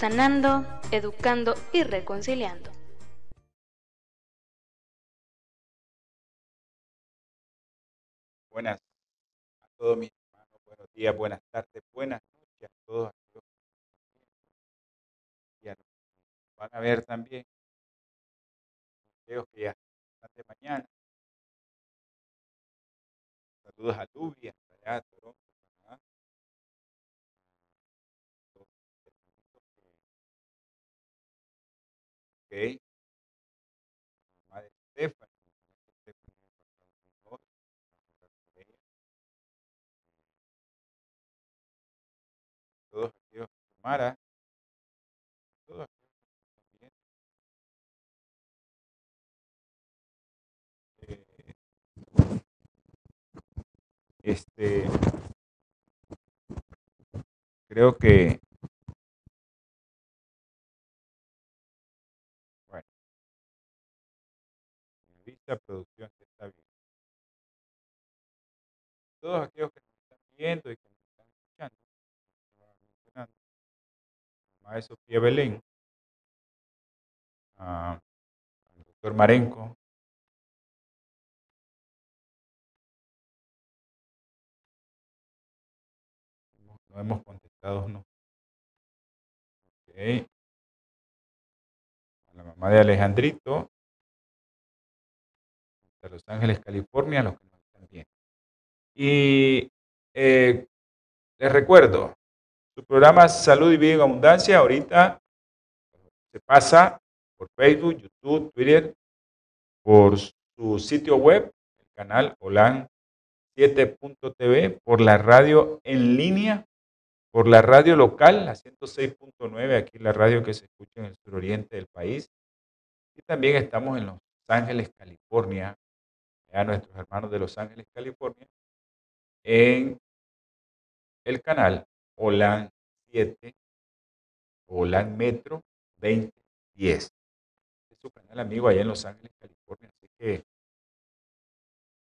sanando, educando y reconciliando. Buenas a todos mis hermanos, buenos días, buenas tardes, buenas noches a todos aquellos que ya van a ver también, aquellos que ya están de mañana. Saludos a Lubia, a Ok. Todos aquellos, todos que bien. Eh, Este, creo que, producción que está bien. Todos aquellos que nos están viendo y que nos están escuchando, mencionando, de Sofía Belén, a- al doctor Marenco, no hemos contestado, no. Ok. A la mamá de Alejandrito, Los Ángeles, California, los que nos están viendo. Y eh, les recuerdo, su programa Salud y Vida en Abundancia ahorita se pasa por Facebook, YouTube, Twitter, por su sitio web, el canal Olan 7.tv, por la radio en línea, por la radio local, la 106.9, aquí la radio que se escucha en el suroriente del país. Y también estamos en Los Ángeles, California, a nuestros hermanos de Los Ángeles, California, en el canal Olan 7, Olan Metro 2010. Es su canal amigo allá en Los Ángeles, California, así que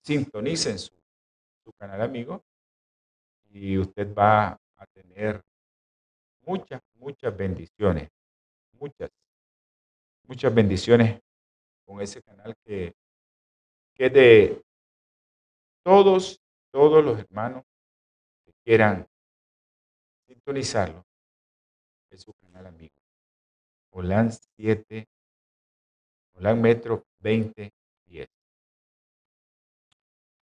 sintonicen su, su canal amigo y usted va a tener muchas, muchas bendiciones, muchas, muchas bendiciones con ese canal que, que de todos, todos los hermanos que quieran sintonizarlo. Es su canal amigo. Olan 7, Olan Metro 2010.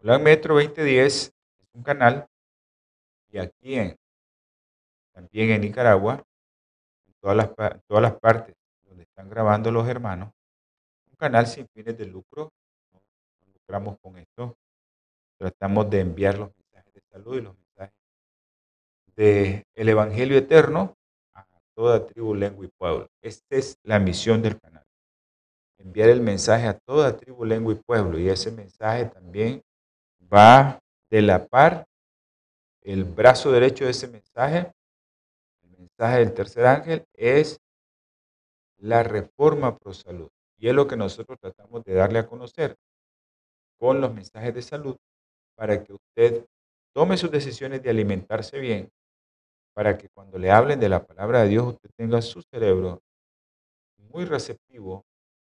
Olan Metro 2010 es un canal y aquí en, también en Nicaragua, en todas las, en todas las partes donde están grabando los hermanos, un canal sin fines de lucro. Lucramos con esto. Tratamos de enviar los mensajes de salud y los mensajes del Evangelio eterno a toda tribu, lengua y pueblo. Esta es la misión del canal. Enviar el mensaje a toda tribu, lengua y pueblo. Y ese mensaje también va de la par. El brazo derecho de ese mensaje, el mensaje del tercer ángel, es la reforma pro salud. Y es lo que nosotros tratamos de darle a conocer con los mensajes de salud para que usted tome sus decisiones de alimentarse bien, para que cuando le hablen de la palabra de Dios usted tenga su cerebro muy receptivo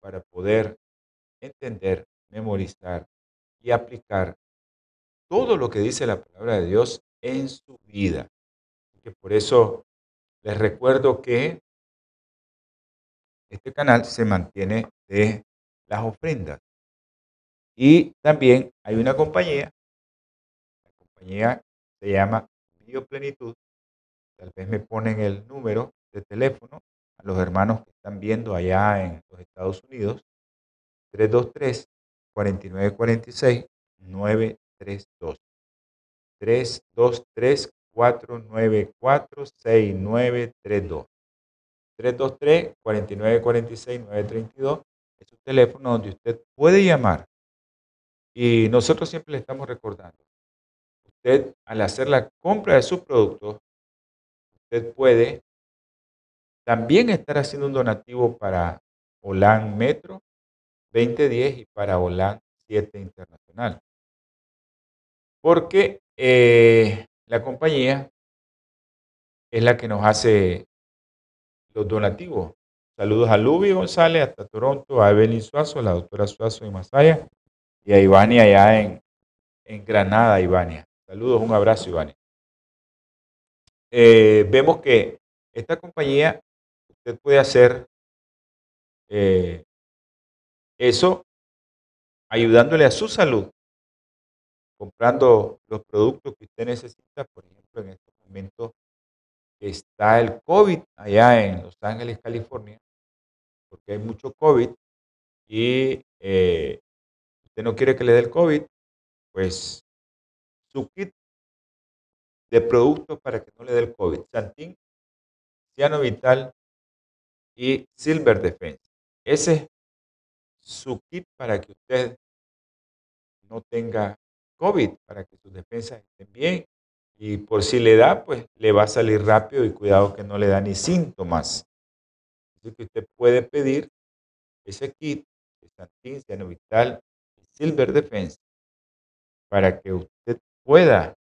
para poder entender, memorizar y aplicar todo lo que dice la palabra de Dios en su vida. Que por eso les recuerdo que este canal se mantiene de las ofrendas. Y también hay una compañía, la compañía se llama Bioplenitud. Tal vez me ponen el número de teléfono a los hermanos que están viendo allá en los Estados Unidos. 323 4946 932. 323 494 6932. 323-4946-932 es un teléfono donde usted puede llamar. Y nosotros siempre le estamos recordando, usted al hacer la compra de sus productos, usted puede también estar haciendo un donativo para Holan Metro 2010 y para Holan 7 Internacional. Porque eh, la compañía es la que nos hace los donativos. Saludos a Lubi González, hasta Toronto, a Evelyn Suazo, la doctora Suazo de Masaya, y a Ivania allá en, Granada, Ivania. Saludos, un abrazo, Ivania. Eh, vemos que esta compañía, usted puede hacer eh, eso ayudándole a su salud, comprando los productos que usted necesita, por ejemplo, en estos momentos está el COVID allá en Los Ángeles, California, porque hay mucho COVID y eh, usted no quiere que le dé el COVID, pues su kit de productos para que no le dé el COVID, Santín, Ciano Vital y Silver Defense. Ese es su kit para que usted no tenga COVID, para que sus defensas estén bien y por si le da, pues le va a salir rápido y cuidado que no le da ni síntomas. Así que usted puede pedir ese kit Santin, Vital y Silver Defense para que usted pueda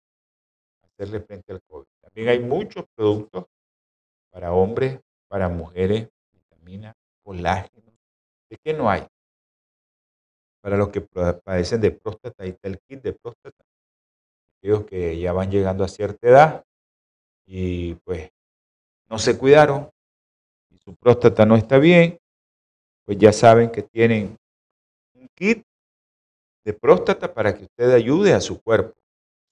hacerle frente al COVID. También hay muchos productos para hombres, para mujeres, vitamina, colágeno. ¿De qué no hay? Para los que padecen de próstata, ahí está el kit de próstata aquellos que ya van llegando a cierta edad y pues no se cuidaron y su próstata no está bien, pues ya saben que tienen un kit de próstata para que usted ayude a su cuerpo.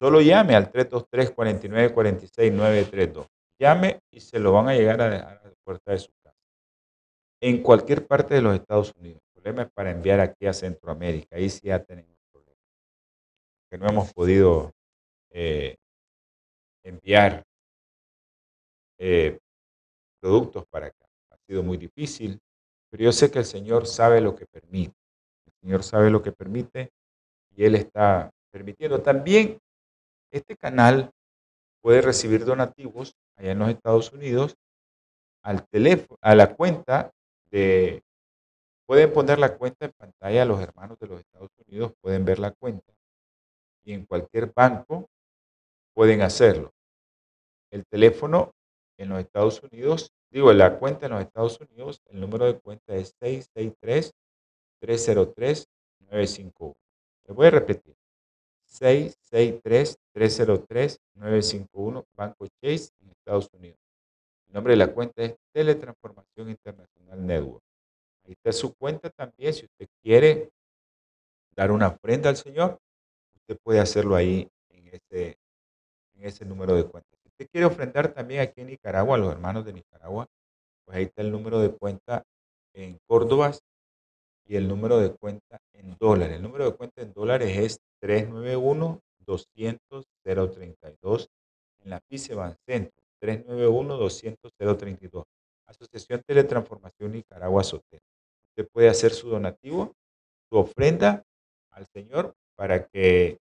Solo llame al 323 49 46 932. Llame y se lo van a llegar a dejar a la puerta de su casa. En cualquier parte de los Estados Unidos. El problema es para enviar aquí a Centroamérica. Ahí sí ya tenemos problemas. Que no hemos podido eh, enviar eh, productos para acá. Ha sido muy difícil, pero yo sé que el Señor sabe lo que permite. El Señor sabe lo que permite Él está permitiendo. También este canal puede recibir donativos allá en los Estados Unidos al teléfono, a la cuenta de, pueden poner la cuenta en pantalla los hermanos de los Estados Unidos, pueden ver la cuenta y en cualquier banco pueden hacerlo. El teléfono en los Estados Unidos, digo, la cuenta en los Estados Unidos, el número de cuenta es 663-303-951. Les voy a repetir. 663-303-951, Banco Chase en Estados Unidos. El nombre de la cuenta es Teletransformación Internacional Network. Ahí está su cuenta también. Si usted quiere dar una ofrenda al Señor, usted puede hacerlo ahí ese, en ese número de cuenta. Si usted quiere ofrendar también aquí en Nicaragua, a los hermanos de Nicaragua, pues ahí está el número de cuenta en Córdoba y el número de cuenta en dólares. El número de cuenta en dólares es 391-200-032 en la PICE Centro. 391-200-032. Asociación Teletransformación Nicaragua Sotel. Usted puede hacer su donativo, su ofrenda al Señor para que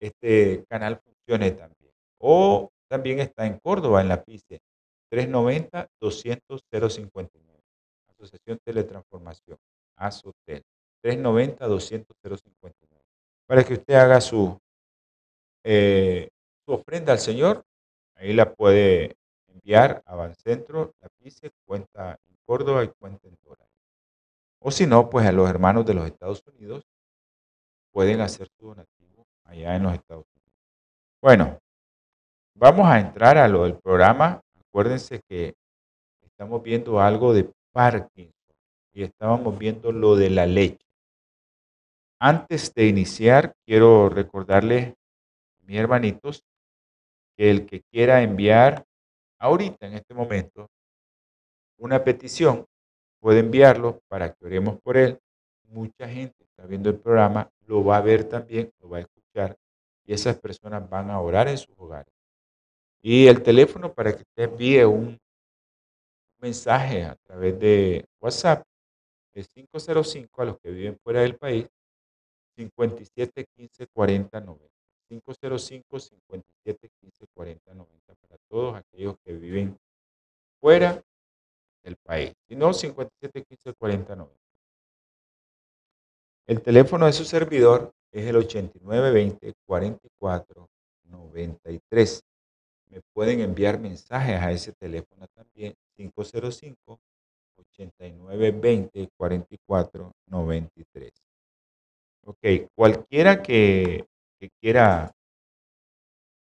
este canal funcione también. O también está en Córdoba, en la PICE, 390-200-059. Asociación Teletransformación, ASOTEL, 390-200-059. Para que usted haga su, eh, su ofrenda al Señor, ahí la puede enviar a Bancentro, la PICE, cuenta en Córdoba y cuenta en dólares. O si no, pues a los hermanos de los Estados Unidos pueden hacer su donativo allá en los Estados Unidos. Bueno, vamos a entrar a lo del programa. Acuérdense que estamos viendo algo de Parkinson y estábamos viendo lo de la leche. Antes de iniciar, quiero recordarles, mis hermanitos, que el que quiera enviar ahorita, en este momento, una petición, puede enviarlo para que oremos por él. Mucha gente está viendo el programa lo va a ver también, lo va a escuchar y esas personas van a orar en sus hogares. Y el teléfono para que usted envíe un mensaje a través de WhatsApp es 505 a los que viven fuera del país 57 15 40 90. 505 57 15 40 90 para todos aquellos que viven fuera del país. Si no, 57 15 40 90. El teléfono de su servidor es el 8920 44 93. Me pueden enviar mensajes a ese teléfono también, 505 8920 44 93. Ok, cualquiera que, que quiera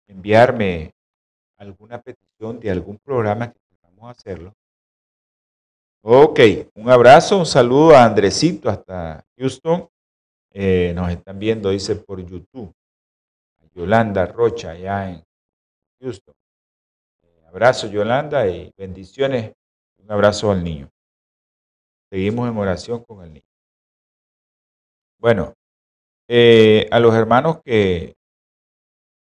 enviarme alguna petición de algún programa que a hacerlo. Ok, un abrazo, un saludo a Andresito hasta Houston. Eh, nos están viendo, dice, por YouTube. Yolanda Rocha, allá en Houston. Eh, abrazo, Yolanda, y bendiciones. Un abrazo al niño. Seguimos en oración con el niño. Bueno, eh, a los hermanos que,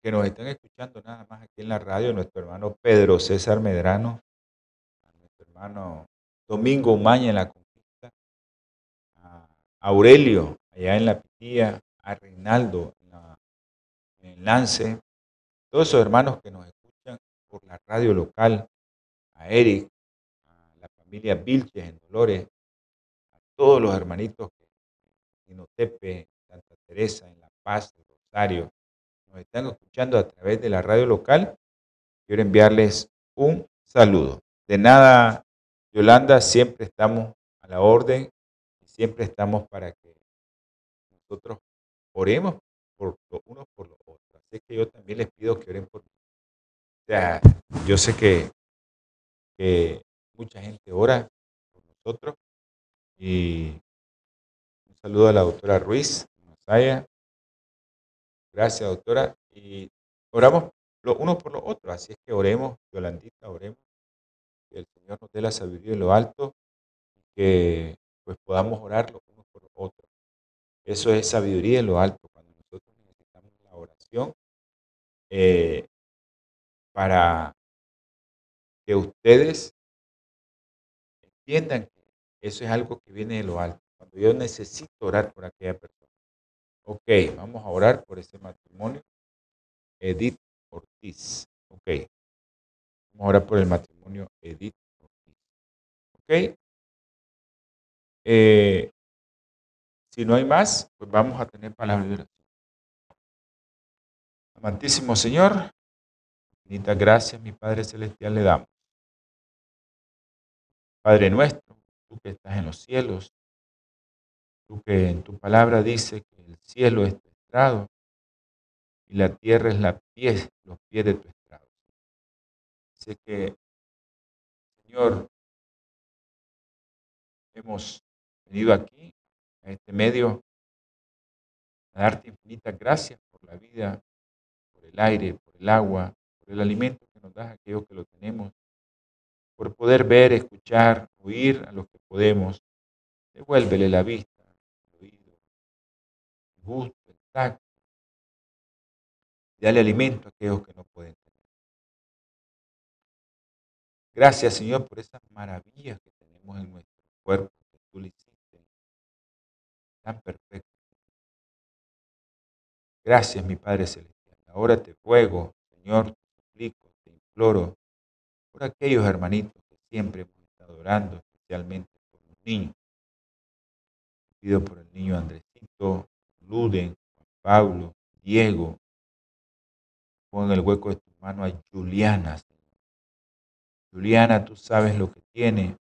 que nos están escuchando nada más aquí en la radio, nuestro hermano Pedro César Medrano, a nuestro hermano Domingo Umaña en la conquista, a Aurelio allá en la Pitía, a Reinaldo en, el Lance, todos esos hermanos que nos escuchan por la radio local, a Eric, a la familia Vilches en Dolores, todos los hermanitos en Inotepe, Santa Teresa, en La Paz, en Rosario, nos están escuchando a través de la radio local, quiero enviarles un saludo. De nada, Yolanda, siempre estamos a la orden y siempre estamos para que nosotros oremos por los unos por los otros. Así que yo también les pido que oren por mí. O sea, yo sé que mucha gente ora por nosotros y un saludo a la doctora Ruiz, Masaya, Gracias, doctora. Y oramos los unos por los otros. Así es que oremos, Yolandita, oremos. Que el Señor nos dé la sabiduría en lo alto que pues podamos orar los unos por los otros. Eso es sabiduría en lo alto. Cuando nosotros necesitamos la oración eh, para que ustedes entiendan que eso es algo que viene de lo alto. Cuando yo necesito orar por aquella persona Ok, vamos a orar por ese matrimonio. Edith Ortiz. Ok. Vamos a orar por el matrimonio Edith Ortiz. Ok. Eh, si no hay más, pues vamos a tener palabra de oración. Amantísimo Señor, infinitas gracias, mi Padre Celestial, le damos. Padre nuestro, tú que estás en los cielos, tú que en tu palabra dice que el cielo es tu estrado y la tierra es la pie, los pies de tu estrado. Sé que, Señor, hemos venido aquí, a este medio, a darte infinitas gracias por la vida, por el aire, por el agua, por el alimento que nos das a aquellos que lo tenemos, por poder ver, escuchar, oír a los que podemos. Devuélvele la vista gusto, el tacto. Dale alimento a aquellos que no pueden tener. Gracias, Señor, por esas maravillas que tenemos en nuestro cuerpo que tú le hiciste tan perfecto. Gracias, mi Padre Celestial. Ahora te ruego, Señor, te suplico, te imploro por aquellos hermanitos que siempre hemos estado orando, especialmente por los niños. Pido por el niño Andresito, Luden, Pablo, Diego. Pon el hueco de tu mano a Juliana, Juliana, tú sabes lo que tiene.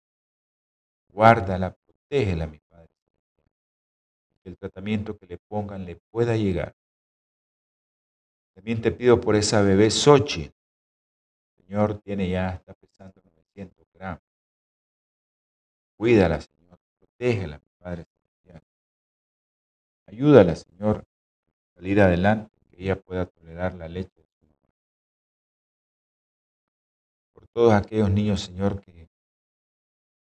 Guárdala, protégela, mi Padre. Que el tratamiento que le pongan le pueda llegar. También te pido por esa bebé Sochi. Señor, tiene ya, está pesando 900 gramos. Cuídala, Señor. Protégela, mi Padre. Ayúdala, Señor, a salir adelante, que ella pueda tolerar la leche de su mamá. Por todos aquellos niños, Señor, que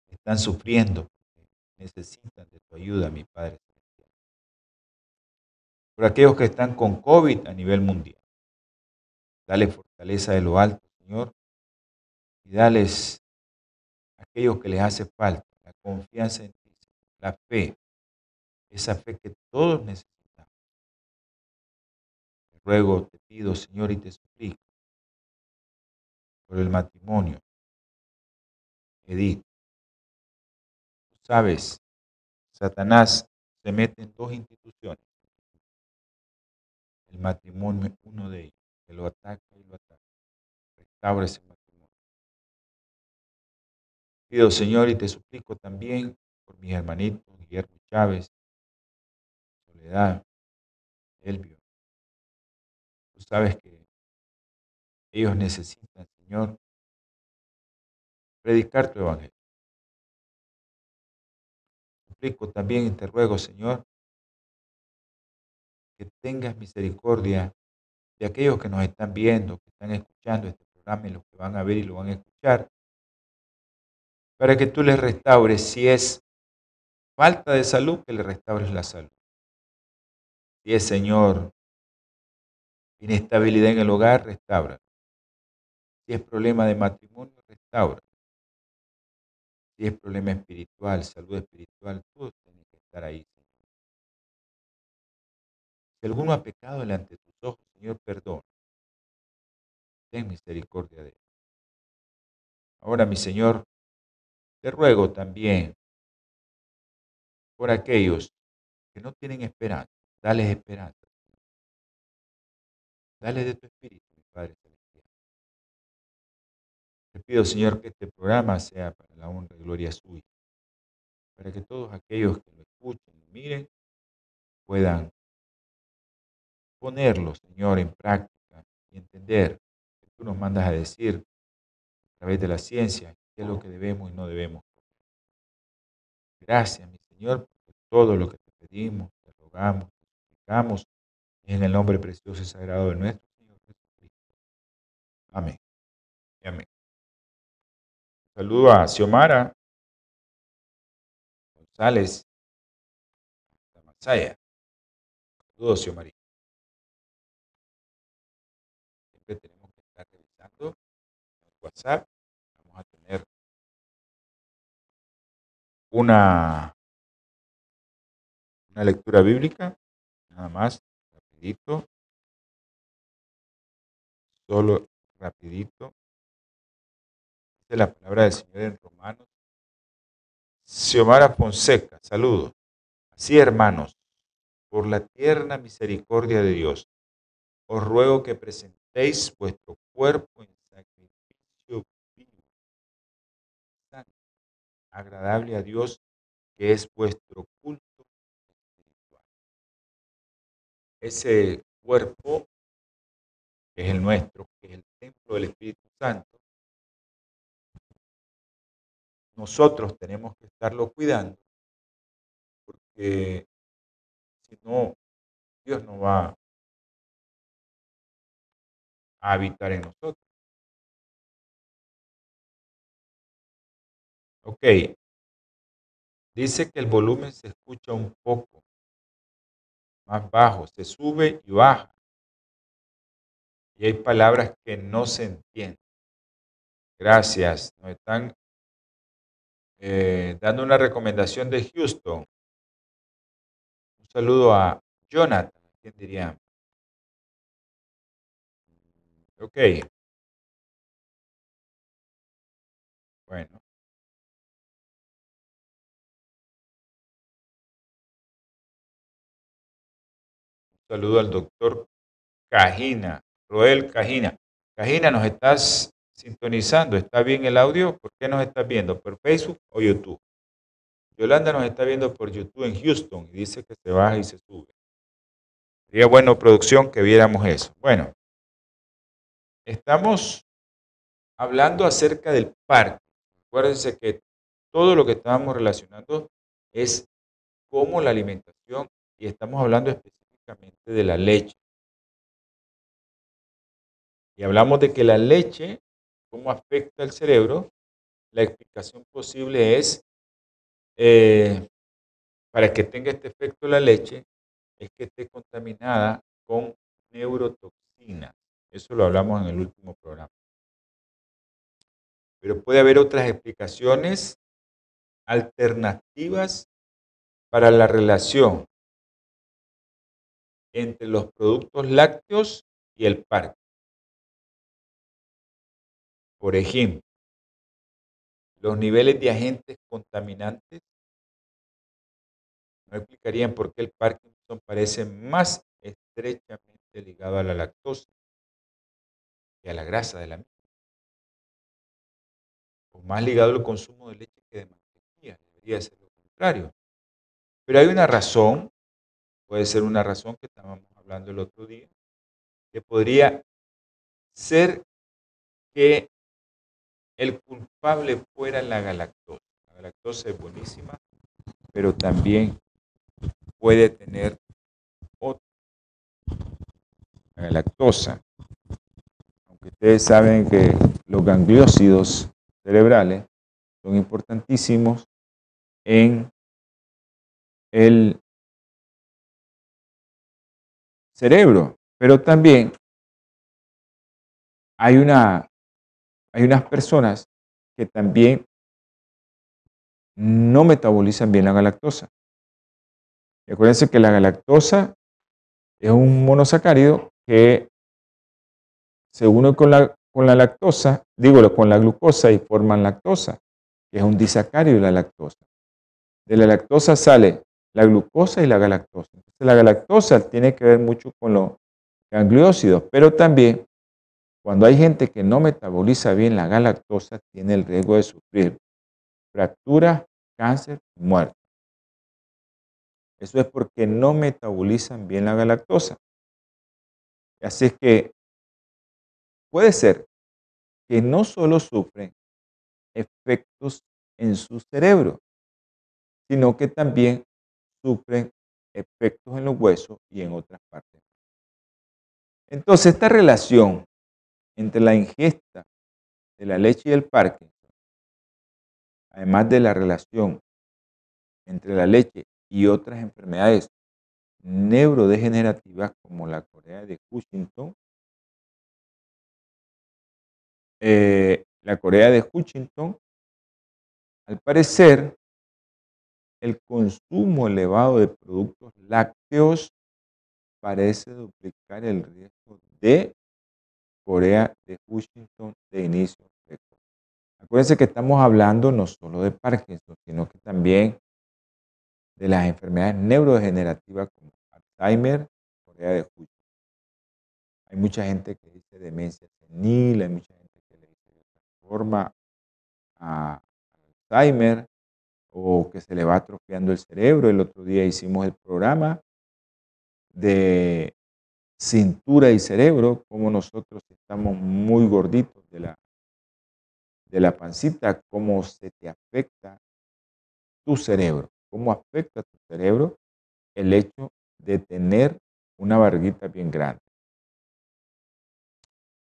están sufriendo, que necesitan de tu ayuda, mi Padre Celestial. Por aquellos que están con COVID a nivel mundial. Dale fortaleza de lo alto, Señor, y dales aquellos que les hace falta, la confianza en ti, la fe, esa fe que todos necesitamos. Te ruego, te pido, Señor, y te suplico por el matrimonio. Edith, tú sabes, Satanás se mete en dos instituciones. El matrimonio es uno de ellos, que lo ataca y lo ataca. Restaura ese matrimonio. Pido, Señor, y te suplico también por mis hermanitos, Guillermo Chávez, Soledad, Elvio. Tú sabes que ellos necesitan, Señor, predicar tu evangelio. Suplico también y te ruego, Señor, que tengas misericordia de aquellos que nos están viendo, que están escuchando este y los que van a ver y lo van a escuchar, para que tú les restaures si es falta de salud, que le restaures la salud. Si es, Señor, inestabilidad en el hogar, restaura. Si es problema de matrimonio, restaura. Si es problema espiritual, salud espiritual, tú tienes que estar ahí, Señor. Si alguno ha pecado delante de tus ojos, Señor, perdona. Ten misericordia de él. Ahora, mi Señor, te ruego también por aquellos que no tienen esperanza. Dales esperanza. Dale de tu espíritu, mi Padre. Te pido, Señor, que este programa sea para la honra y gloria suya. Para que todos aquellos que lo escuchen y miren puedan ponerlo, Señor, en práctica y entender tú nos mandas a decir a través de la ciencia qué es lo que debemos y no debemos. Gracias, mi Señor, por todo lo que te pedimos, te rogamos, te suplicamos, en el nombre precioso y sagrado de nuestro Señor Jesucristo. Amén. amén. Saludo a Xiomara González Masaya. Saludos, Xiomara. Siempre tenemos que estar revisando Vamos a tener una, una lectura bíblica, nada más, rapidito, solo rapidito. Dice la palabra del Señor en Romanos. Xiomara Fonseca, saludos. Así, hermanos, por la tierna misericordia de Dios, os ruego que presentéis vuestro cuerpo en agradable a Dios, que es vuestro culto espiritual. Ese cuerpo, que es el nuestro, que es el templo del Espíritu Santo, nosotros tenemos que estarlo cuidando, porque si no, Dios no va a habitar en nosotros. Ok. Dice que el volumen se escucha un poco más bajo, se sube y baja. Y hay palabras que no se entienden. Gracias. Nos están eh, dando una recomendación de Houston. Un saludo a Jonathan. ¿Quién diría? Ok. Bueno. Saludo al doctor Cajina, Roel Cajina. Cajina, nos estás sintonizando, ¿está bien el audio? ¿Por qué nos estás viendo? ¿Por Facebook o YouTube? Yolanda nos está viendo por YouTube en Houston y dice que se baja y se sube. Sería bueno, producción, que viéramos eso. Bueno, estamos hablando acerca del parque. Acuérdense que todo lo que estábamos relacionando es cómo la alimentación, y estamos hablando específicamente de la leche. Y hablamos de que la leche, cómo afecta al cerebro, la explicación posible es, eh, para que tenga este efecto la leche, es que esté contaminada con neurotoxinas. Eso lo hablamos en el último programa. Pero puede haber otras explicaciones alternativas para la relación entre los productos lácteos y el parque. Por ejemplo, los niveles de agentes contaminantes no explicarían por qué el Parkinson parece más estrechamente ligado a la lactosa que a la grasa de la misma. O más ligado al consumo de leche que de mantequilla. Debería ser lo contrario. Pero hay una razón, puede ser una razón que estábamos hablando el otro día, que podría ser que el culpable fuera la galactosa. La galactosa es buenísima, pero también puede tener otra. La galactosa. Aunque ustedes saben que los gangliósidos cerebrales son importantísimos en el cerebro, pero también hay, una, hay unas personas que también no metabolizan bien la galactosa. Recuerden que la galactosa es un monosacárido que se une con la, con la lactosa, digo, con la glucosa y forman lactosa, que es un disacárido de la lactosa. De la lactosa sale la glucosa y la galactosa. Entonces, la galactosa tiene que ver mucho con los gangliósidos, pero también cuando hay gente que no metaboliza bien la galactosa, tiene el riesgo de sufrir fractura, cáncer y muerte. Eso es porque no metabolizan bien la galactosa. Así es que puede ser que no solo sufren efectos en su cerebro, sino que también sufren efectos en los huesos y en otras partes. Entonces, esta relación entre la ingesta de la leche y el parque, además de la relación entre la leche y otras enfermedades neurodegenerativas como la Corea de Hutchinson, eh, la Corea de Hutchinson, al parecer, el consumo elevado de productos lácteos parece duplicar el riesgo de Corea de Hutchinson de inicio. Acuérdense que estamos hablando no solo de Parkinson, sino que también de las enfermedades neurodegenerativas como Alzheimer, Corea de Hutchinson. Hay mucha gente que dice demencia senil, hay mucha gente que le dice de otra forma a Alzheimer o que se le va atrofiando el cerebro. El otro día hicimos el programa de cintura y cerebro, como nosotros estamos muy gorditos de la, de la pancita, cómo se te afecta tu cerebro cómo afecta tu cerebro el hecho de tener una barriguita bien grande.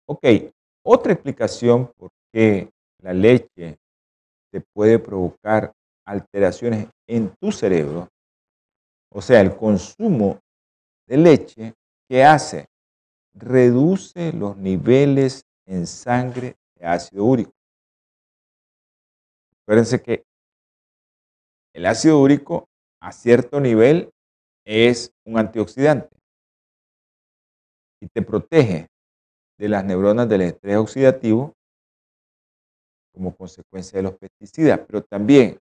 Ok, otra explicación por qué la leche te puede provocar alteraciones en tu cerebro, o sea, el consumo de leche, ¿qué hace? Reduce los niveles en sangre de ácido úrico. Acuérdense que el ácido úrico a cierto nivel es un antioxidante y te protege de las neuronas del estrés oxidativo como consecuencia de los pesticidas. Pero también,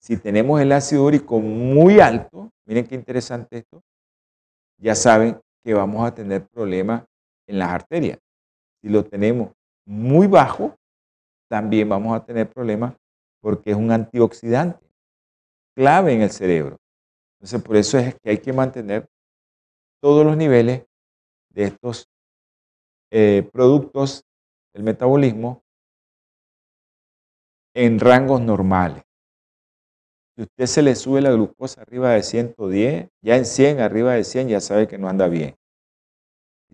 si tenemos el ácido úrico muy alto, miren qué interesante esto, ya saben que vamos a tener problemas en las arterias. Si lo tenemos muy bajo, también vamos a tener problemas porque es un antioxidante clave en el cerebro. Entonces, por eso es que hay que mantener todos los niveles de estos eh, productos del metabolismo en rangos normales. Si usted se le sube la glucosa arriba de 110, ya en 100, arriba de 100, ya sabe que no anda bien.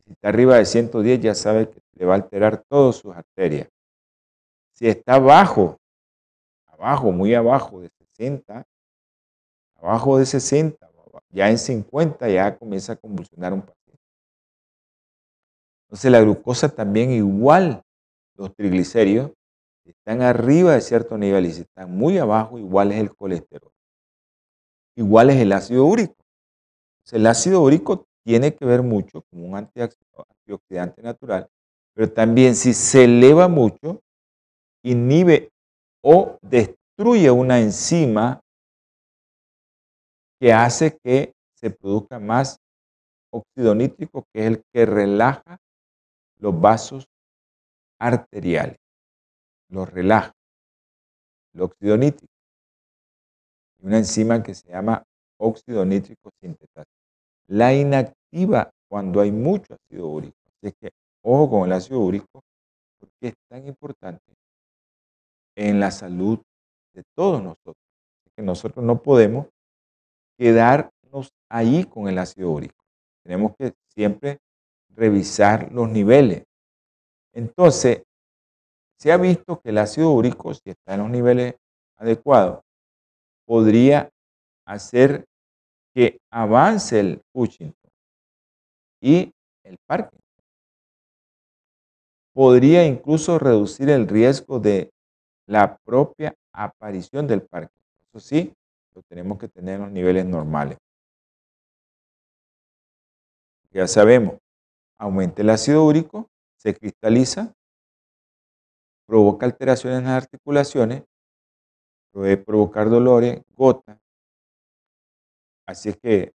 Si está arriba de 110, ya sabe que le va a alterar todas sus arterias. Si está abajo, abajo, muy abajo de 60, abajo de 60, ya en 50 ya comienza a convulsionar un paciente. Entonces la glucosa también igual los triglicéridos Si están arriba de cierto nivel y si están muy abajo, igual es el colesterol. Igual es el ácido úrico. el ácido úrico tiene que ver mucho como un antioxidante natural, pero también si se eleva mucho, inhibe o destruye una enzima que hace que se produzca más óxido nítrico, que es el que relaja los vasos arteriales. Los relaja. El óxido nítrico. Una enzima que se llama óxido nítrico sintetasa. La inactiva cuando hay mucho ácido úrico. Así es que ojo con el ácido úrico porque es tan importante en la salud de todos nosotros. que nosotros no podemos quedarnos ahí con el ácido úrico. Tenemos que siempre revisar los niveles. Entonces, se ha visto que el ácido úrico, si está en los niveles adecuados, podría hacer que avance el Huntington y el Parkinson. Podría incluso reducir el riesgo de la propia aparición del Parkinson. Eso sí, lo tenemos que tener en los niveles normales. Ya sabemos, aumenta el ácido úrico, se cristaliza, provoca alteraciones en las articulaciones, puede provocar dolores, gota. Así es que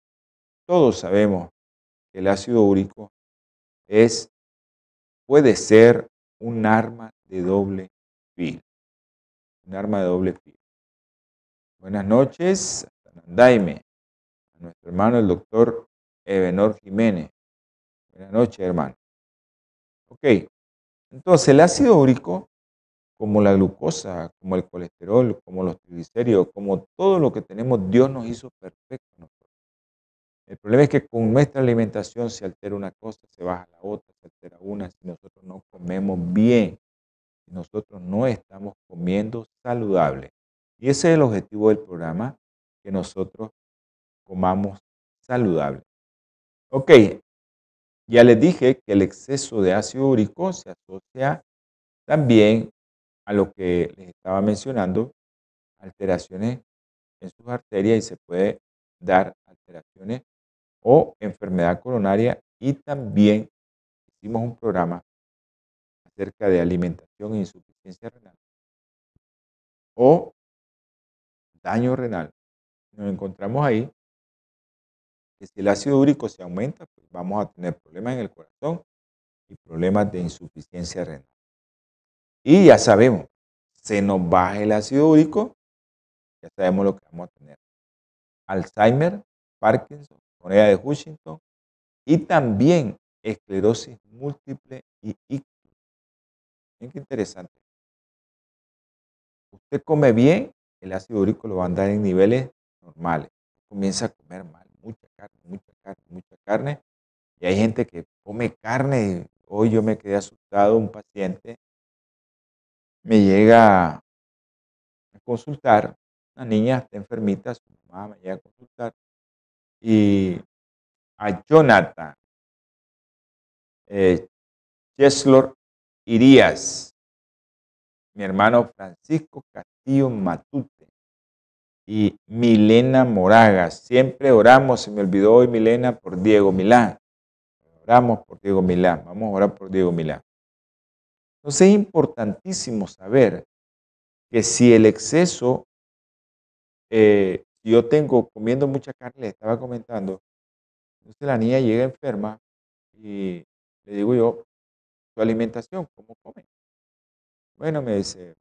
todos sabemos que el ácido úrico es, puede ser un arma de doble filo. Un arma de doble filo. Buenas noches, Nandaime, a nuestro hermano el doctor Ebenor Jiménez. Buenas noches, hermano. Ok, entonces el ácido úrico, como la glucosa, como el colesterol, como los triglicéridos, como todo lo que tenemos, Dios nos hizo perfecto. El problema es que con nuestra alimentación se altera una cosa, se baja la otra, se altera una, si nosotros no comemos bien, si nosotros no estamos comiendo saludable. Y ese es el objetivo del programa, que nosotros comamos saludable. Ok, ya les dije que el exceso de ácido úrico se asocia también a lo que les estaba mencionando, alteraciones en sus arterias y se puede dar alteraciones o enfermedad coronaria y también hicimos un programa acerca de alimentación e insuficiencia renal o daño renal. Nos encontramos ahí que si el ácido úrico se aumenta, pues vamos a tener problemas en el corazón y problemas de insuficiencia renal. Y ya sabemos, se nos baja el ácido úrico, ya sabemos lo que vamos a tener. Alzheimer, Parkinson, moneda de Huntington y también esclerosis múltiple y ictus. Miren qué interesante. Usted come bien, el ácido úrico lo va a andar en niveles normales. Comienza a comer mal, mucha carne, mucha carne, mucha carne. Y hay gente que come carne. Hoy yo me quedé asustado, un paciente me llega a consultar, una niña está enfermita, su mamá me llega a consultar y a Jonathan eh, Cheslor Irías, mi hermano Francisco Castillo Matute y Milena Moraga. Siempre oramos, se me olvidó hoy Milena, por Diego Milán. Oramos por Diego Milán, vamos a orar por Diego Milán. Entonces es importantísimo saber que si el exceso, eh, yo tengo comiendo mucha carne, le estaba comentando, entonces la niña llega enferma y le digo yo, su alimentación, ¿cómo come? Bueno, me dice,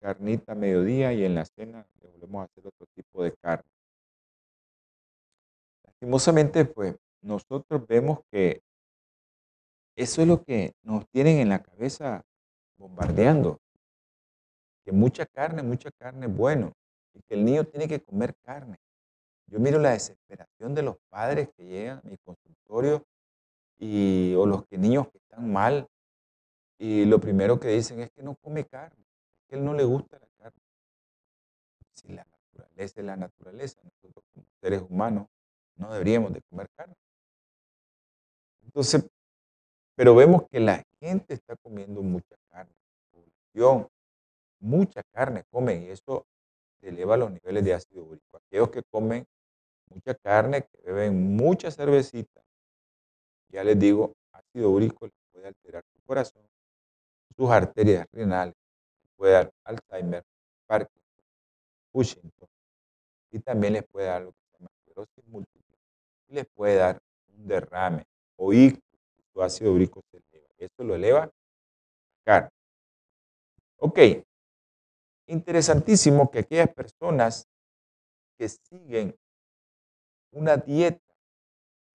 carnita a mediodía y en la cena le volvemos a hacer otro tipo de carne. Lastimosamente, pues nosotros vemos que eso es lo que nos tienen en la cabeza bombardeando. Que mucha carne, mucha carne es bueno. Y que el niño tiene que comer carne. Yo miro la desesperación de los padres que llegan a mi consultorio y, o los que niños que están mal y lo primero que dicen es que no come carne, que él no le gusta la carne. Si la naturaleza es la naturaleza, nosotros como seres humanos no deberíamos de comer carne. Entonces, pero vemos que la gente está comiendo mucha carne, mucha carne comen y eso eleva los niveles de ácido úrico. Aquellos que comen mucha carne, que beben mucha cervecita, ya les digo, ácido úrico les puede alterar su corazón, sus arterias renales, puede dar Alzheimer, Parkinson, Cushington, y también les puede dar lo que se llama esclerosis múltiple, y les puede dar un derrame o ictus, ácido úrico se eleva. Eso lo eleva carne. Ok, interesantísimo que aquellas personas que siguen una dieta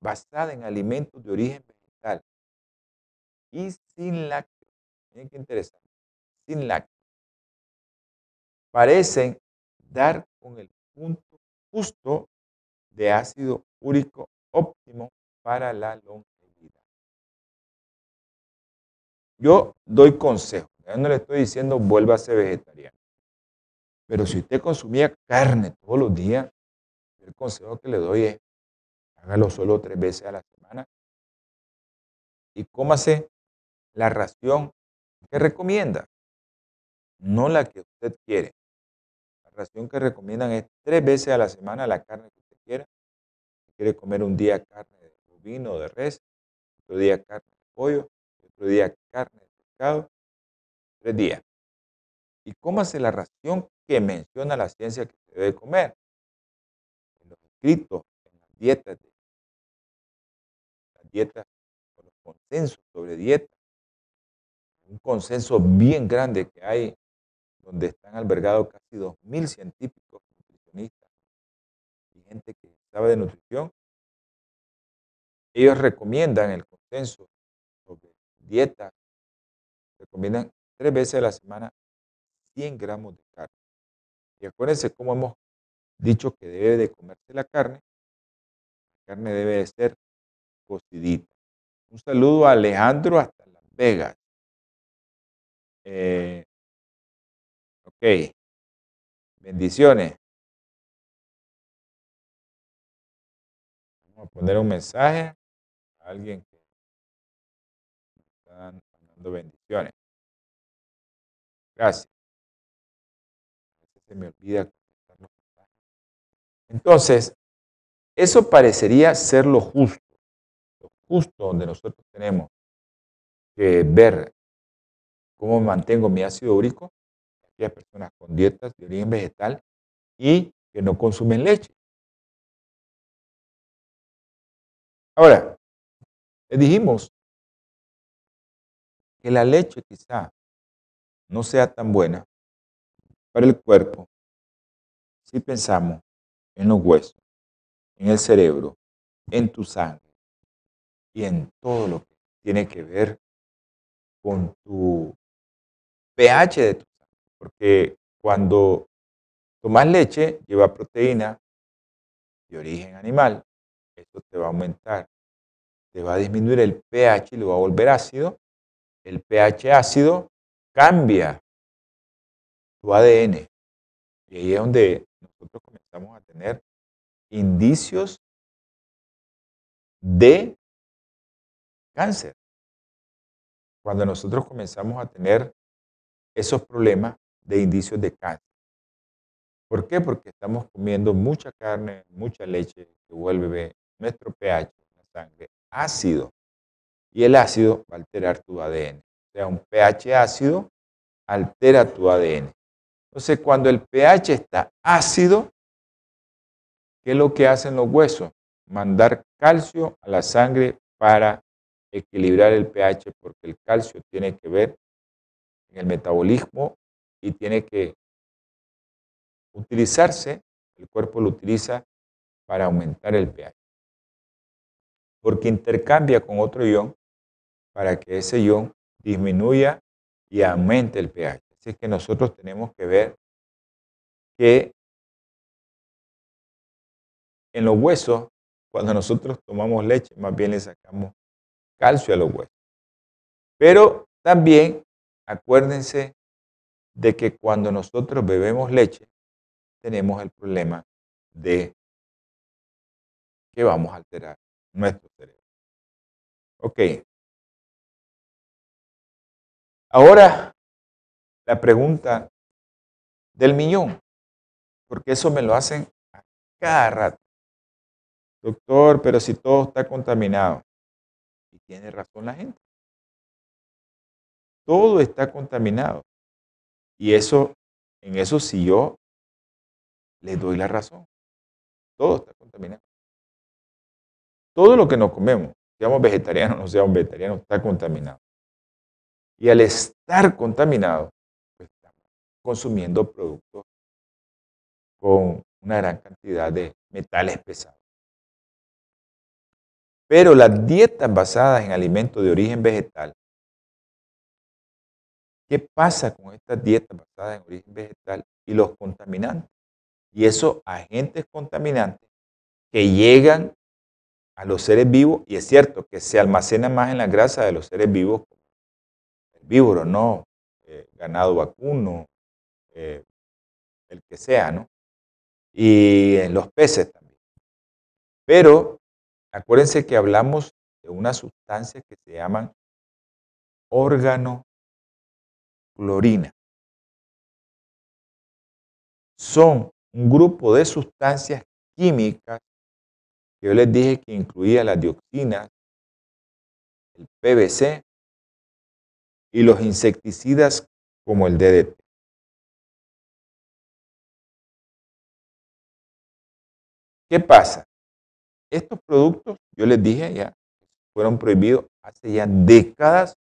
basada en alimentos de origen vegetal y sin lácteos, miren qué interesante, sin lácteos, parecen dar con el punto justo de ácido úrico óptimo para la longevidad. Yo doy consejo, yo no le estoy diciendo vuélvase vegetariano, pero si usted consumía carne todos los días, el consejo que le doy es hágalo solo tres veces a la semana y cómase la ración que recomienda, no la que usted quiere. La ración que recomiendan es tres veces a la semana la carne que usted quiera. Si quiere comer un día carne de bovino o de res, otro día carne de pollo, otro día carne de pescado, tres días. Y cómase la ración que menciona la ciencia que se debe comer. En los escritos, en las dietas, las dietas, o los consensos sobre dieta, un consenso bien grande que hay, donde están albergados casi 2.000 científicos, nutricionistas y gente que sabe de nutrición. Ellos recomiendan el consenso sobre dieta, recomiendan tres veces a la semana 100 gramos de carne. Y acuérdense cómo hemos dicho que debe de comerse la carne. La carne debe de ser cocidita. Un saludo a Alejandro hasta Las Vegas. Eh, ok. Bendiciones. Vamos a poner un mensaje a alguien que está dando bendiciones. Gracias. Se me olvida Entonces, eso parecería ser lo justo. Lo justo donde nosotros tenemos que ver cómo mantengo mi ácido úrico, aquellas personas con dietas de origen vegetal y que no consumen leche. Ahora, dijimos que la leche quizá no sea tan buena para el cuerpo si pensamos en los huesos, en el cerebro, en tu sangre y en todo lo que tiene que ver con tu pH de tu sangre. Porque cuando tomas leche, lleva proteína de origen animal, esto te va a aumentar, te va a disminuir el pH y lo va a volver ácido. El pH ácido cambia tu ADN. Y ahí es donde nosotros comenzamos a tener indicios de cáncer. Cuando nosotros comenzamos a tener esos problemas de indicios de cáncer. ¿Por qué? Porque estamos comiendo mucha carne, mucha leche que vuelve nuestro pH la sangre ácido. Y el ácido va a alterar tu ADN. Sea, un pH ácido altera tu ADN. Entonces, cuando el pH está ácido, ¿qué es lo que hacen los huesos? Mandar calcio a la sangre para equilibrar el pH, porque el calcio tiene que ver en el metabolismo y tiene que utilizarse, el cuerpo lo utiliza para aumentar el pH. Porque intercambia con otro ion para que ese ion disminuya y aumente el pH. Así que nosotros tenemos que ver que en los huesos, cuando nosotros tomamos leche, más bien le sacamos calcio a los huesos. Pero también acuérdense de que cuando nosotros bebemos leche, tenemos el problema de que vamos a alterar nuestro cerebro. Ok. Ahora, la pregunta del millón, porque eso me lo hacen a cada rato. Doctor, pero si todo está contaminado. Y tiene razón la gente. Todo está contaminado. Y eso, en eso sí yo le doy la razón. Todo está contaminado. Todo lo que nos comemos, seamos vegetarianos o no seamos vegetarianos, está contaminado. Y al estar contaminado, pues, estamos consumiendo productos con una gran cantidad de metales pesados. Pero las dietas basadas en alimentos de origen vegetal, ¿qué pasa con estas dietas basadas en origen vegetal y los contaminantes? Y esos agentes contaminantes que llegan a los seres vivos, y es cierto que se almacenan más en la grasa de los seres vivos, herbívoros, ¿no? Eh, ganado vacuno, eh, el que sea, ¿no? Y en los peces también. Pero Acuérdense que hablamos de unas sustancias que se llaman organoclorina. Son un grupo de sustancias químicas que yo les dije que incluía la dioxina, el PVC y los insecticidas como el DDT. ¿Qué pasa? Estos productos, yo les dije ya, fueron prohibidos hace ya décadas,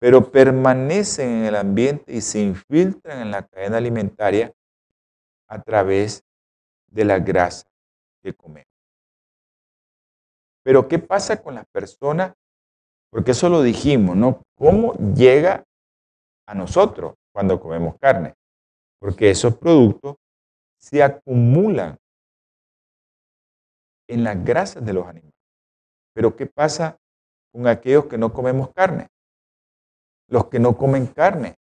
pero permanecen en el ambiente y se infiltran en la cadena alimentaria a través de la grasa que comemos. Pero ¿qué pasa con las personas? Porque eso lo dijimos, ¿no? ¿Cómo llega a nosotros cuando comemos carne? Porque esos productos se acumulan en las grasas de los animales. Pero ¿qué pasa con aquellos que no comemos carne? Los que no comen carne.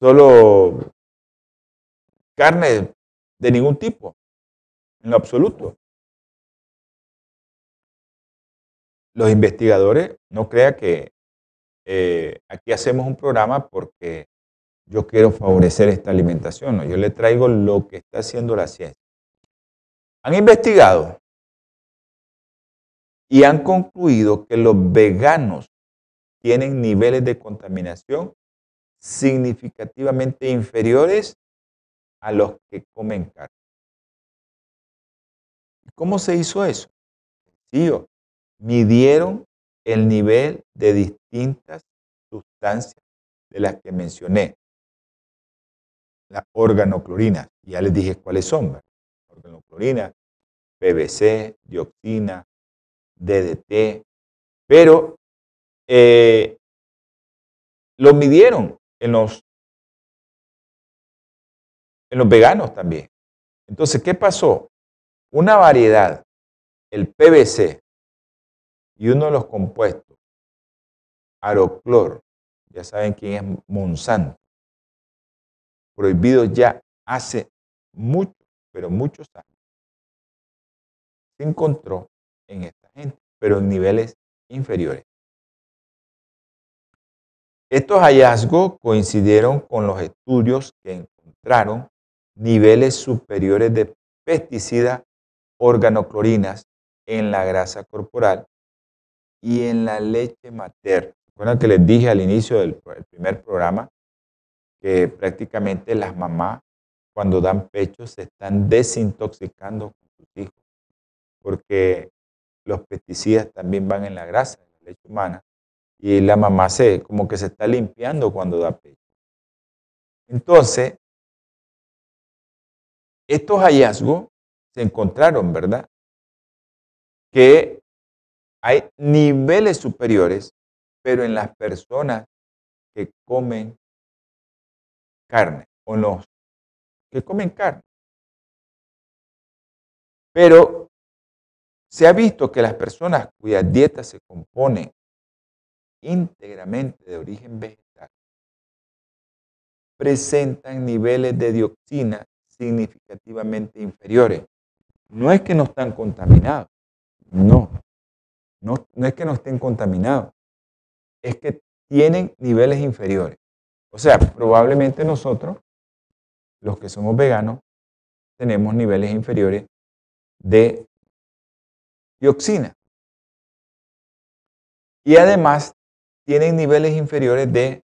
Solo carne de ningún tipo, en lo absoluto. Los investigadores no crean que eh, aquí hacemos un programa porque yo quiero favorecer esta alimentación. ¿no? Yo le traigo lo que está haciendo la ciencia. Han investigado y han concluido que los veganos tienen niveles de contaminación significativamente inferiores a los que comen carne. ¿Cómo se hizo eso? Sencillo. Midieron el nivel de distintas sustancias de las que mencioné. La organoclorina, ya les dije cuáles son. Organoclorina, PVC, dioxina, DDT, pero eh, lo midieron en los, en los veganos también. Entonces, ¿qué pasó? Una variedad, el PVC y uno de los compuestos, Aroclor, ya saben quién es Monsanto, prohibido ya hace mucho, pero muchos años, se encontró en esta gente, pero en niveles inferiores. Estos hallazgos coincidieron con los estudios que encontraron niveles superiores de pesticidas organoclorinas en la grasa corporal y en la leche materna. Recuerdan que les dije al inicio del primer programa que prácticamente las mamás cuando dan pecho se están desintoxicando con sus hijos porque los pesticidas también van en la grasa, en la leche humana, y la mamá se, como que se está limpiando cuando da pecho. Entonces, estos hallazgos se encontraron, ¿verdad? Que hay niveles superiores, pero en las personas que comen carne, o los que comen carne. Pero se ha visto que las personas cuya dieta se compone íntegramente de origen vegetal presentan niveles de dioxina significativamente inferiores. No es que no están contaminados, no, no, no es que no estén contaminados, es que tienen niveles inferiores. O sea, probablemente nosotros, los que somos veganos, tenemos niveles inferiores de dioxina. Y además tienen niveles inferiores de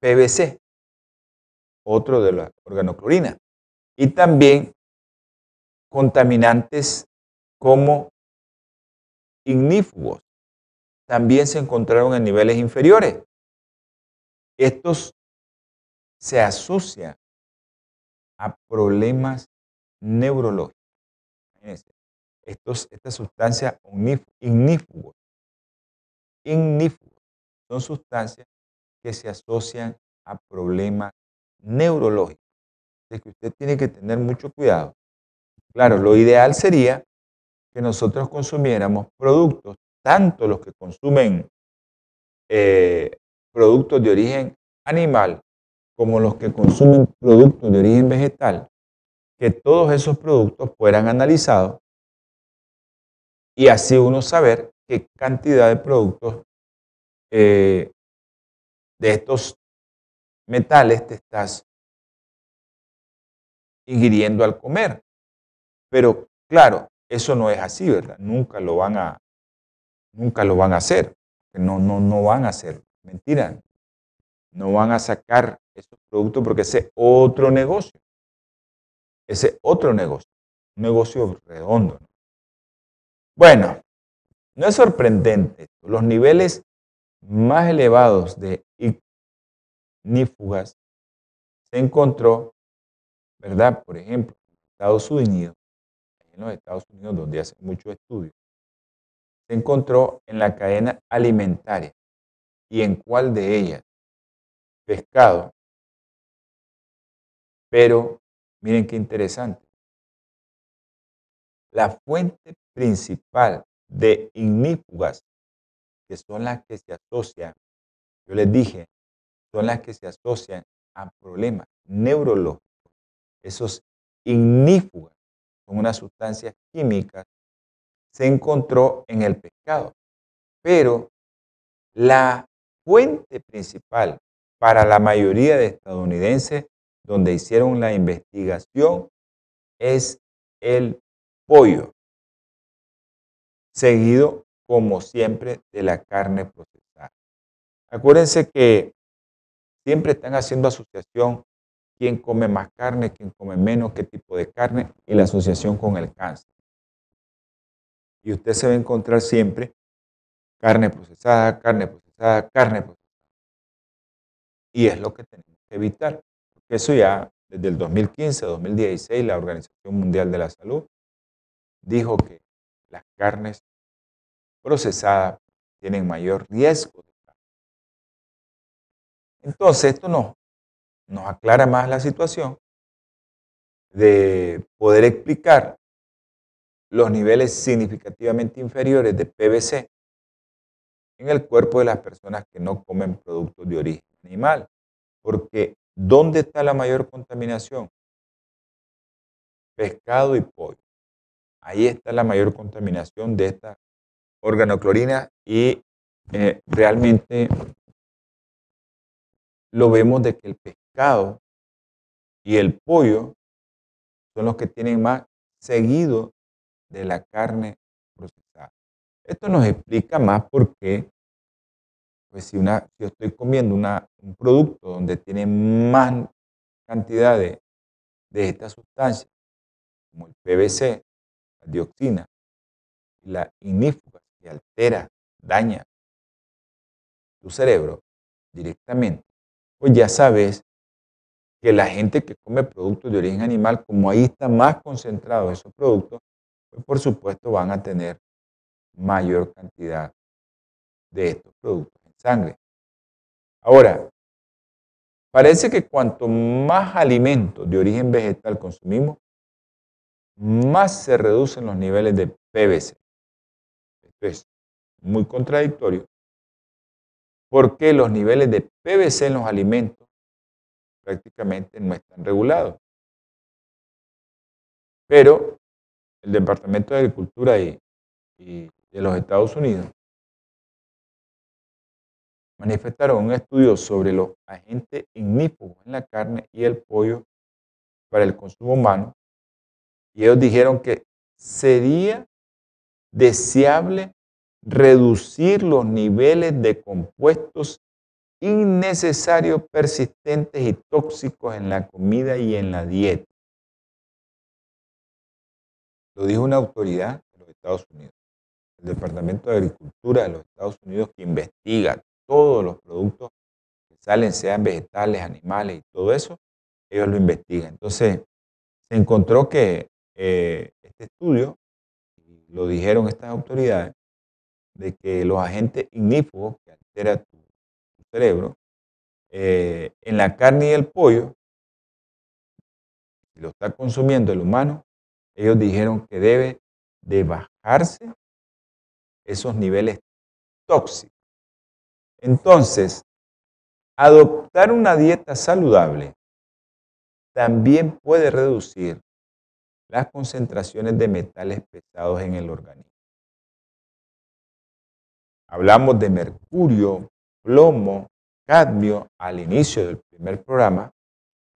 PVC, otro de la organoclorina. Y también contaminantes como ignífugos también se encontraron en niveles inferiores. Estos se asocian a problemas neurológicos. Estos, estas sustancias ignífugos, ignífugos son sustancias que se asocian a problemas neurológicos. Es que usted tiene que tener mucho cuidado. Claro, lo ideal sería que nosotros consumiéramos productos, tanto los que consumen eh, productos de origen animal como los que consumen productos de origen vegetal, que todos esos productos fueran analizados y así uno saber qué cantidad de productos eh, de estos metales te estás ingiriendo al comer. Pero claro, eso no es así, ¿verdad? Nunca lo van a, nunca lo van a hacer. No, no, no van a hacer. Mentira. No van a sacar esos productos porque ese es otro negocio. Ese otro negocio. Un negocio redondo. Bueno, no es sorprendente. Los niveles más elevados de ignífugas se encontró, ¿verdad? Por ejemplo, en Estados Unidos, en los Estados Unidos, donde hacen muchos estudios, se encontró en la cadena alimentaria. ¿Y en cuál de ellas? Pescado. Pero miren qué interesante. La fuente principal de ignífugas, que son las que se asocian, yo les dije, son las que se asocian a problemas neurológicos. Esos ignífugas son unas sustancias químicas, se encontró en el pescado. Pero la fuente principal para la mayoría de estadounidenses donde hicieron la investigación es el pollo seguido como siempre de la carne procesada. Acuérdense que siempre están haciendo asociación quién come más carne, quién come menos, qué tipo de carne y la asociación con el cáncer. Y usted se va a encontrar siempre carne procesada, carne procesada, carne procesada. Y es lo que tenemos que evitar. Porque eso ya desde el 2015, 2016, la Organización Mundial de la Salud dijo que las carnes procesadas tienen mayor riesgo. Entonces, esto nos, nos aclara más la situación de poder explicar los niveles significativamente inferiores de PVC en el cuerpo de las personas que no comen productos de origen animal. Porque, ¿dónde está la mayor contaminación? Pescado y pollo. Ahí está la mayor contaminación de esta organoclorina y eh, realmente lo vemos de que el pescado y el pollo son los que tienen más seguido de la carne procesada. Esto nos explica más por qué, pues si, una, si yo estoy comiendo una, un producto donde tiene más cantidad de, de esta sustancia, como el PVC, la dioxina la ignífuga que altera, daña tu cerebro directamente, pues ya sabes que la gente que come productos de origen animal, como ahí está más concentrado esos productos, pues por supuesto van a tener mayor cantidad de estos productos en sangre. Ahora, parece que cuanto más alimentos de origen vegetal consumimos, más se reducen los niveles de PVC. Esto es muy contradictorio porque los niveles de PVC en los alimentos prácticamente no están regulados. Pero el Departamento de Agricultura y, de los Estados Unidos manifestaron un estudio sobre los agentes ignífugos en la carne y el pollo para el consumo humano y ellos dijeron que sería deseable reducir los niveles de compuestos innecesarios, persistentes y tóxicos en la comida y en la dieta. Lo dijo una autoridad de los Estados Unidos, el Departamento de Agricultura de los Estados Unidos que investiga todos los productos que salen, sean vegetales, animales y todo eso, ellos lo investigan. Entonces, se encontró que eh, este estudio, lo dijeron estas autoridades, de que los agentes ignífugos que alteran tu, cerebro, eh, en la carne y el pollo, lo está consumiendo el humano, ellos dijeron que debe de bajarse esos niveles tóxicos. Entonces, adoptar una dieta saludable también puede reducir las concentraciones de metales pesados en el organismo. Hablamos de mercurio, plomo, cadmio al inicio del primer programa.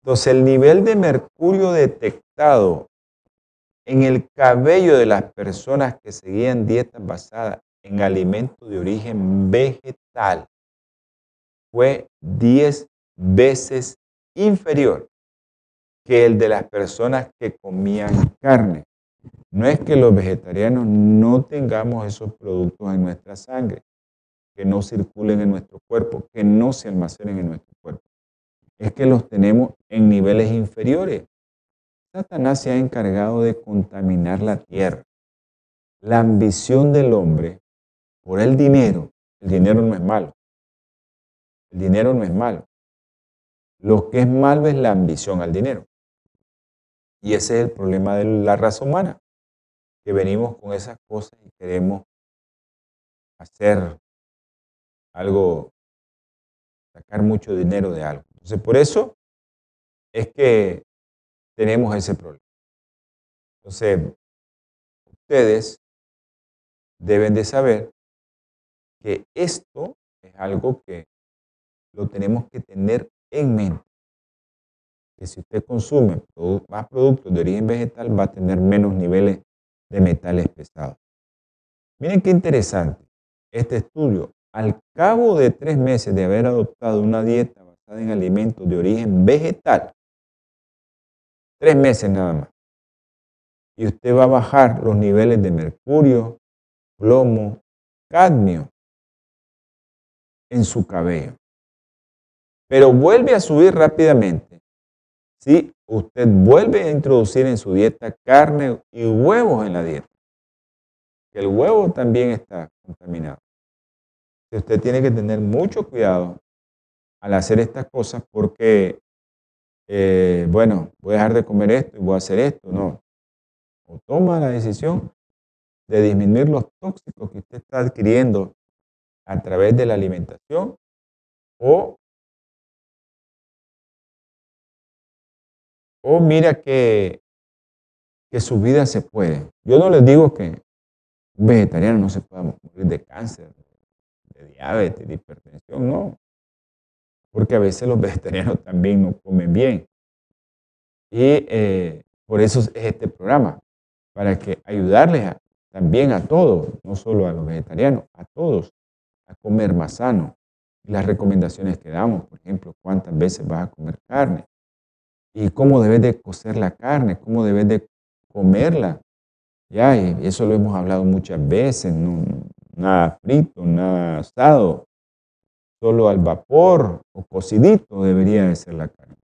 Entonces, el nivel de mercurio detectado en el cabello de las personas que seguían dietas basadas en alimentos de origen vegetal fue 10 veces inferior que el de las personas que comían carne. No es que los vegetarianos no tengamos esos productos en nuestra sangre, que no circulen en nuestro cuerpo, que no se almacenen en nuestro cuerpo. Es que los tenemos en niveles inferiores. Satanás se ha encargado de contaminar la tierra. La ambición del hombre por el dinero, el dinero no es malo. El dinero no es malo. Lo que es malo es la ambición al dinero. Y ese es el problema de la raza humana, que venimos con esas cosas y queremos hacer algo, sacar mucho dinero de algo. Entonces, por eso es que tenemos ese problema. Entonces, ustedes deben de saber que esto es algo que lo tenemos que tener en mente que si usted consume más productos de origen vegetal va a tener menos niveles de metales pesados. Miren qué interesante este estudio. Al cabo de tres meses de haber adoptado una dieta basada en alimentos de origen vegetal, tres meses nada más, y usted va a bajar los niveles de mercurio, plomo, cadmio en su cabello. Pero vuelve a subir rápidamente si usted vuelve a introducir en su dieta carne y huevos en la dieta. El huevo también está contaminado. Usted tiene que tener mucho cuidado al hacer estas cosas porque, eh, bueno, voy a dejar de comer esto y voy a hacer esto. No. O toma la decisión de disminuir los tóxicos que usted está adquiriendo a través de la alimentación o oh, mira que, que su vida se puede. Yo no les digo que un vegetariano no se pueda morir de cáncer, diabetes, de hipertensión, no. Porque a veces los vegetarianos también no comen bien. Y eh, por eso es este programa, para que ayudarles también a todos, no solo a los vegetarianos, a todos, a comer más sano. Las recomendaciones que damos, por ejemplo, cuántas veces vas a comer carne, y cómo debes de cocer la carne, cómo debes de comerla. Ya, y eso lo hemos hablado muchas veces, no, nada frito, nada asado, solo al vapor o cocidito debería de ser la carne.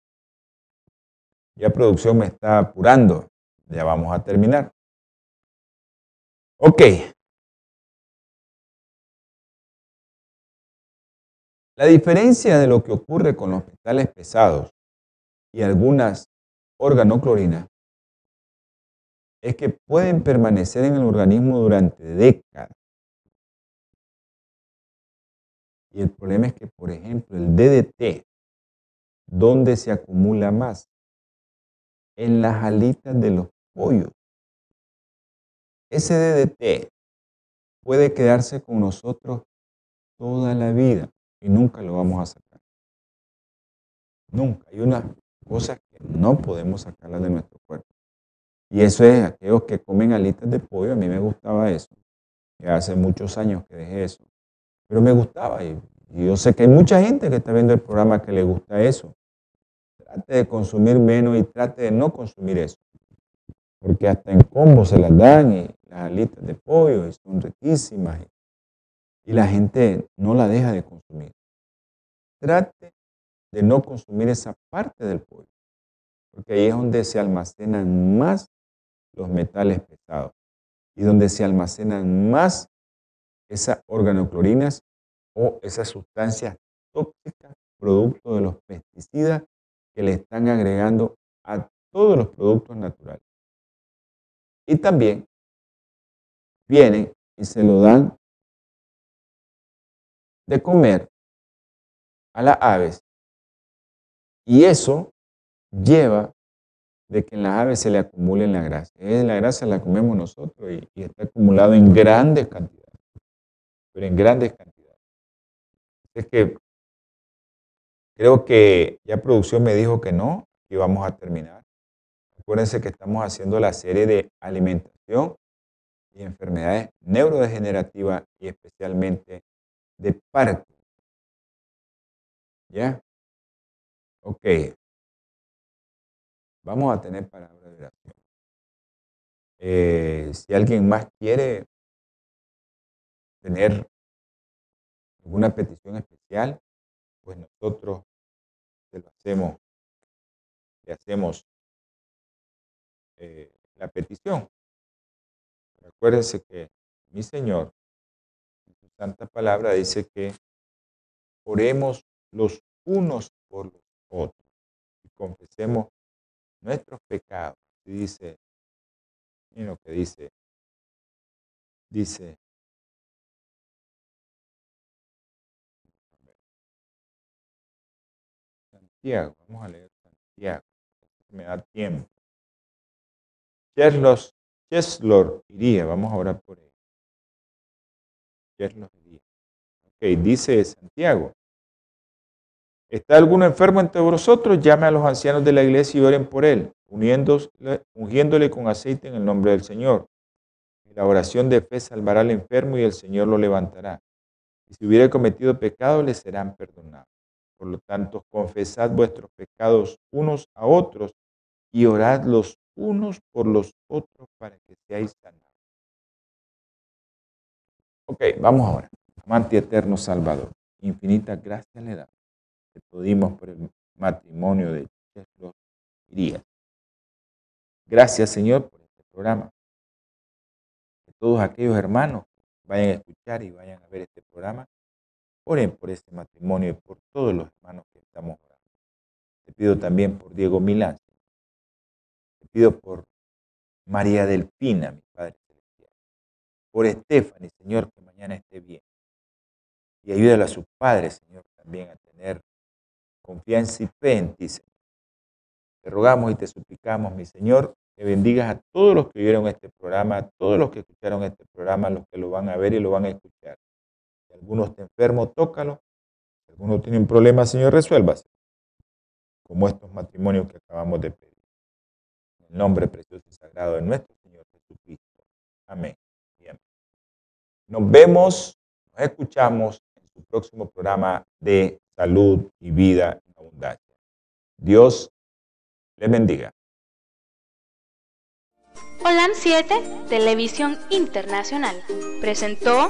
Ya producción me está apurando, ya vamos a terminar. Ok. La diferencia de lo que ocurre con los metales pesados y algunas organoclorinas es que pueden permanecer en el organismo durante décadas. Y el problema es que, por ejemplo, el DDT, ¿dónde se acumula más? En las alitas de los pollos. Ese DDT puede quedarse con nosotros toda la vida. y nunca lo vamos a sacar. Nunca. Hay unas cosas que no podemos sacarlas de nuestro cuerpo. Y eso es aquellos que comen alitas de pollo. A mí me gustaba eso. Ya hace muchos años que dejé eso. Pero me gustaba. Y, yo sé que hay mucha gente que está viendo el programa que le gusta eso. Trate de consumir menos y trate de no consumir eso. Porque hasta en combo se las dan y las alitas de pollo y son riquísimas. Y la gente no la deja de consumir. Trate de no consumir esa parte del pollo. Porque ahí es donde se almacenan más los metales pesados y donde se almacenan más esas organoclorinas o esas sustancias tóxicas producto de los pesticidas que le están agregando a todos los productos naturales. Y también vienen y se lo dan de comer a las aves. Y eso lleva de que en las aves se le acumule la grasa. la grasa la comemos nosotros y, y está acumulado en grandes cantidades. Pero en grandes cantidades. Es que creo que ya producción me dijo que no, que vamos a terminar. Acuérdense que estamos haciendo la serie de alimentación y enfermedades neurodegenerativas y especialmente de parto. ¿Ya? Ok. Vamos a tener palabra de oración. Eh, si alguien más quiere tener alguna petición especial, pues nosotros se lo hacemos, le hacemos eh, la petición. Acuérdense que mi Señor, en su santa palabra, dice que oremos los unos por los otros y confesemos nuestros pecados. Y dice, y lo que dice, dice, Santiago, vamos a leer Santiago, me da tiempo. Cheslor, Cheslor iría, vamos a orar por él. Cheslor iría. Ok, dice Santiago, ¿Está alguno enfermo entre vosotros? Llame a los ancianos de la iglesia y oren por él, ungiéndole con aceite en el nombre del Señor. la oración de fe salvará al enfermo y el Señor lo levantará. Y si hubiera cometido pecado, le serán perdonados. Por lo tanto, confesad vuestros pecados unos a otros y orad los unos por los otros para que seáis sanados. Ok, vamos ahora. Amante eterno Salvador, infinitas gracias le damos te pedimos por el matrimonio de Cheslo Irías. Gracias, Señor, por este programa. Que todos aquellos hermanos vayan a escuchar y vayan a ver este programa, oren por este matrimonio y por todos los hermanos que estamos orando. Te pido también por Diego Milán. Te pido por María Delfina, mi Padre Celestial. Por Estefany, Señor, que mañana esté bien. Y ayúdale a su Padre, Señor, también a tener confianza y fe en ti, Señor. Te rogamos y te suplicamos, mi Señor, que bendigas a todos los que vieron este programa, a todos los que escucharon este programa, a los que lo van a ver y lo van a escuchar. Si alguno está enfermo, tócalo. Si alguno tiene un problema, Señor, resuélvase. Como estos matrimonios que acabamos de pedir. En el nombre precioso y sagrado de nuestro Señor Jesucristo. Amén. amén. Nos vemos, nos escuchamos en su próximo programa de salud y vida en abundancia. Dios les bendiga. Holan 7, Televisión Internacional, presentó